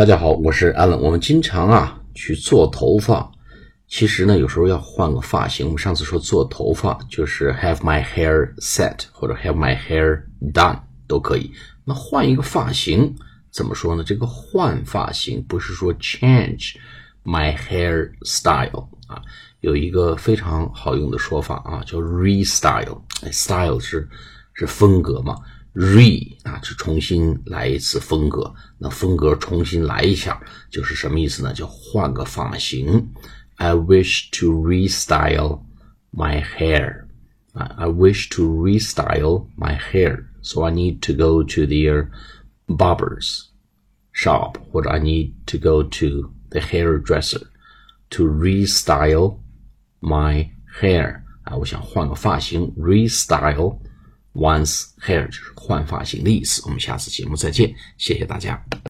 大家好，我是 Allen。我们经常啊去做头发，其实呢有时候要换个发型。我们上次说做头发就是 have my hair set 或者 have my hair done 都可以。那换一个发型怎么说呢？这个换发型不是说 change my hair style 啊，有一个非常好用的说法啊，叫 restyle。style 是是风格嘛。re 啊，是重新来一次风格，那风格重新来一下，就是什么意思呢？就换个发型。I wish to restyle my hair. I wish to restyle my hair, so I need to go to the barber's shop, 或者 I need to go to the hairdresser to restyle my hair. 啊，我想换个发型，restyle。 Once hair 就是换发型的意思。我们下次节目再见，谢谢大家。